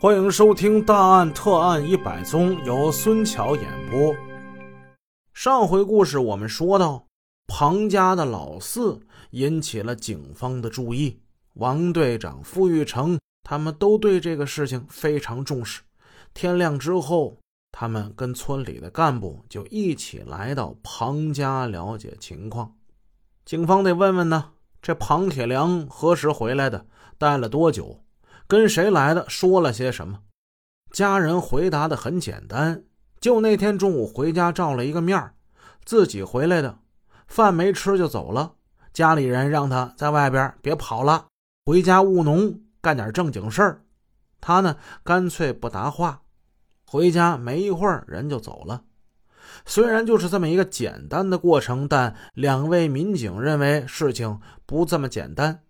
欢迎收听《大案特案一百宗》，由孙桥演播。上回故事我们说到，庞家的老四引起了警方的注意，王队长、傅玉成他们都对这个事情非常重视。天亮之后，他们跟村里的干部就一起来到庞家了解情况。警方得问问呢，这庞铁良何时回来的？待了多久？跟谁来的？说了些什么？家人回答的很简单，就那天中午回家照了一个面自己回来的，饭没吃就走了。家里人让他在外边别跑了，回家务农，干点正经事儿。他呢，干脆不答话。回家没一会儿，人就走了。虽然就是这么一个简单的过程，但两位民警认为事情不这么简单。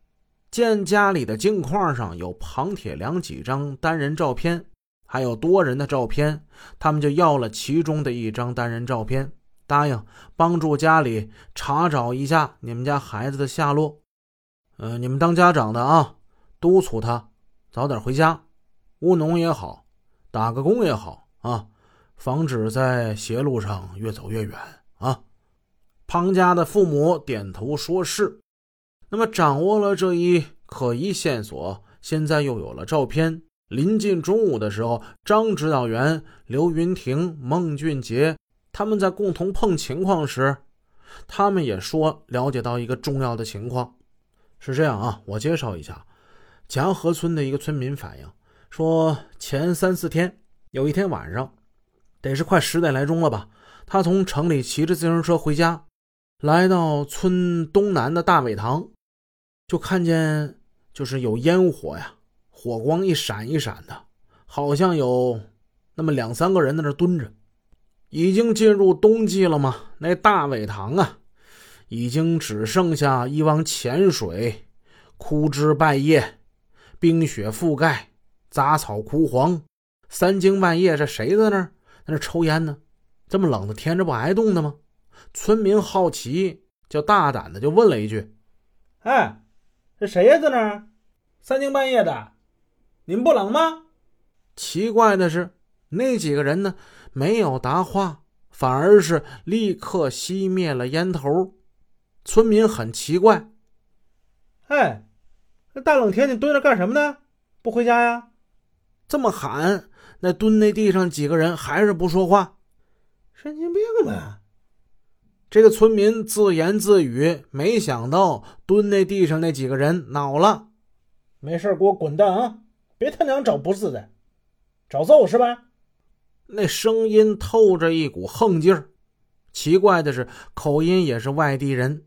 见家里的镜框上有庞铁良几张单人照片，还有多人的照片，他们就要了其中的一张单人照片，答应帮助家里查找一下你们家孩子的下落。呃，你们当家长的啊，督促他早点回家，务农也好，打个工也好啊，防止在邪路上越走越远啊。庞家的父母点头说是。那么掌握了这一可疑线索，现在又有了照片。临近中午的时候，张指导员、刘云婷、孟俊杰他们在共同碰情况时，他们也说了解到一个重要的情况。是这样啊，我介绍一下，夹河村的一个村民反映说，前三四天有一天晚上，得是快十点来钟了吧，他从城里骑着自行车回家，来到村东南的大苇塘。就看见，就是有烟火呀，火光一闪一闪的，好像有那么两三个人在那蹲着。已经进入冬季了吗？那大苇塘啊，已经只剩下一汪浅水，枯枝败叶，冰雪覆盖，杂草枯黄。三更半夜，这谁在那儿在那抽烟呢？这么冷的天，这不挨冻的吗？村民好奇，就大胆的就问了一句：“哎。”这谁呀，在那儿？三更半夜的，你们不冷吗？奇怪的是，那几个人呢，没有答话，反而是立刻熄灭了烟头。村民很奇怪：“哎，这大冷天你蹲着干什么呢？不回家呀？”这么喊，那蹲那地上几个人还是不说话。神经病吧？这个村民自言自语：“没想到蹲那地上那几个人恼了，没事给我滚蛋啊！别他娘找不自在，找揍是吧？”那声音透着一股横劲儿。奇怪的是，口音也是外地人。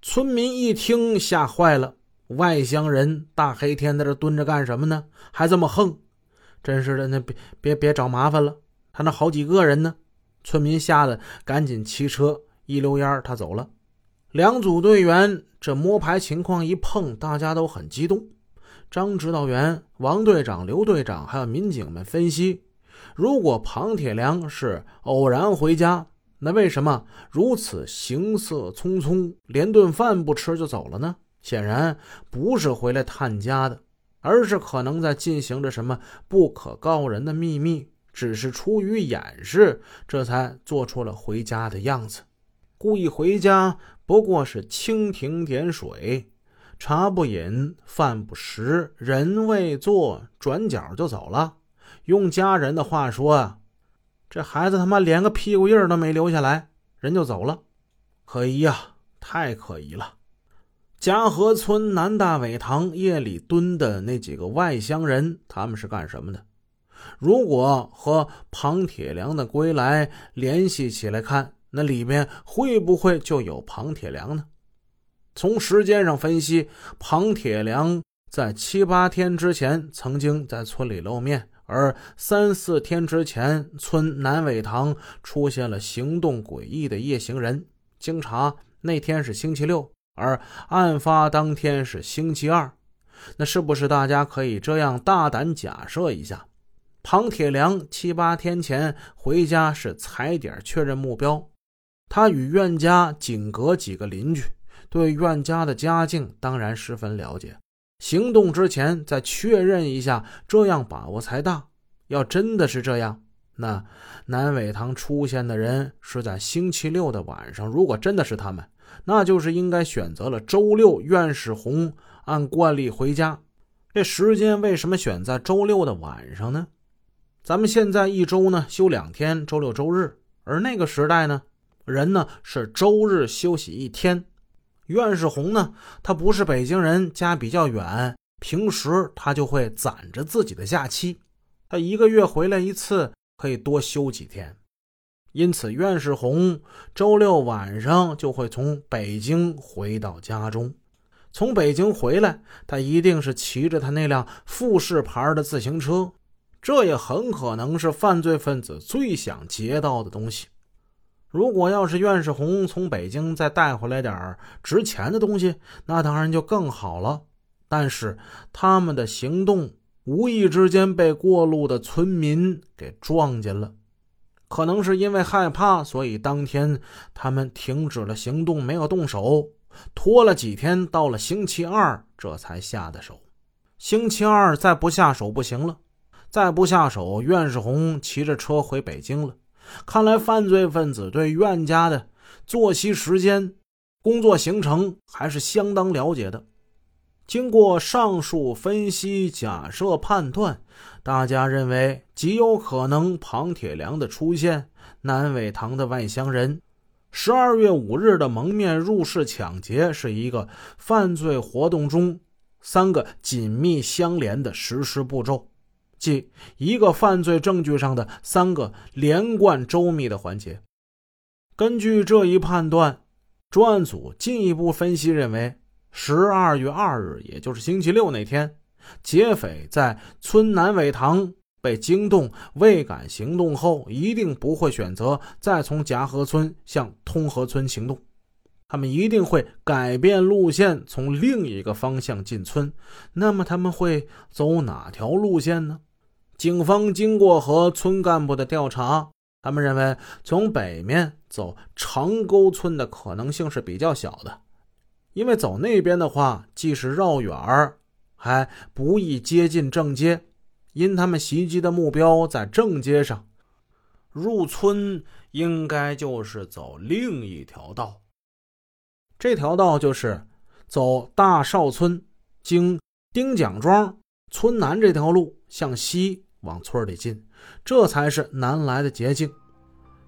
村民一听吓坏了：“外乡人，大黑天在这蹲着干什么呢？还这么横！真是的，那别别别找麻烦了。他那好几个人呢。”村民吓得赶紧骑车。一溜烟他走了。两组队员这摸排情况一碰，大家都很激动。张指导员、王队长、刘队长还有民警们分析：如果庞铁良是偶然回家，那为什么如此行色匆匆，连顿饭不吃就走了呢？显然不是回来探家的，而是可能在进行着什么不可告人的秘密，只是出于掩饰，这才做出了回家的样子。故意回家不过是蜻蜓点水，茶不饮，饭不食，人未坐，转角就走了。用家人的话说啊，这孩子他妈连个屁股印都没留下来，人就走了，可疑呀，太可疑了。嘉禾村南大苇塘夜里蹲的那几个外乡人，他们是干什么的？如果和庞铁良的归来联系起来看。那里面会不会就有庞铁良呢？从时间上分析，庞铁良在七八天之前曾经在村里露面，而三四天之前，村南尾塘出现了行动诡异的夜行人。经查，那天是星期六，而案发当天是星期二。那是不是大家可以这样大胆假设一下：庞铁良七八天前回家是踩点确认目标？他与苑家仅隔几个邻居，对苑家的家境当然十分了解。行动之前再确认一下，这样把握才大。要真的是这样，那南伟堂出现的人是在星期六的晚上。如果真的是他们，那就是应该选择了周六，院士红按惯例回家。这时间为什么选在周六的晚上呢？咱们现在一周呢休两天，周六周日，而那个时代呢，人呢是周日休息一天。院士红呢，他不是北京人，家比较远，平时他就会攒着自己的假期，他一个月回来一次，可以多休几天。因此，院士红周六晚上就会从北京回到家中。从北京回来，他一定是骑着他那辆富士牌的自行车，这也很可能是犯罪分子最想劫到的东西。如果要是院士红从北京再带回来点值钱的东西，那当然就更好了。但是他们的行动无意之间被过路的村民给撞见了，可能是因为害怕，所以当天他们停止了行动，没有动手，拖了几天，到了星期二这才下的手。星期二再不下手不行了，再不下手，院士红骑着车回北京了。看来犯罪分子对苑家的作息时间、工作行程还是相当了解的。经过上述分析、假设、判断，大家认为极有可能庞铁良的出现，南伟堂的外乡人，十二月五日的蒙面入室抢劫是一个犯罪活动中三个紧密相连的实施步骤。即一个犯罪证据上的三个连贯周密的环节。根据这一判断，专案组进一步分析认为，十二月二日，也就是星期六那天，劫匪在村南尾塘被惊动，未敢行动后，一定不会选择再从夹河村向通河村行动，他们一定会改变路线，从另一个方向进村。那么他们会走哪条路线呢？警方经过和村干部的调查，他们认为从北面走长沟村的可能性是比较小的，因为走那边的话，既是绕远儿，还不易接近正街。因他们袭击的目标在正街上，入村应该就是走另一条道。这条道就是走大少村经丁蒋庄村南这条路向西。往村里进，这才是南来的捷径。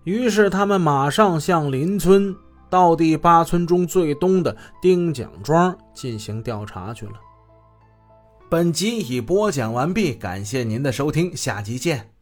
于是他们马上向邻村到第八村中最东的丁蒋庄进行调查去了。本集已播讲完毕，感谢您的收听，下集见。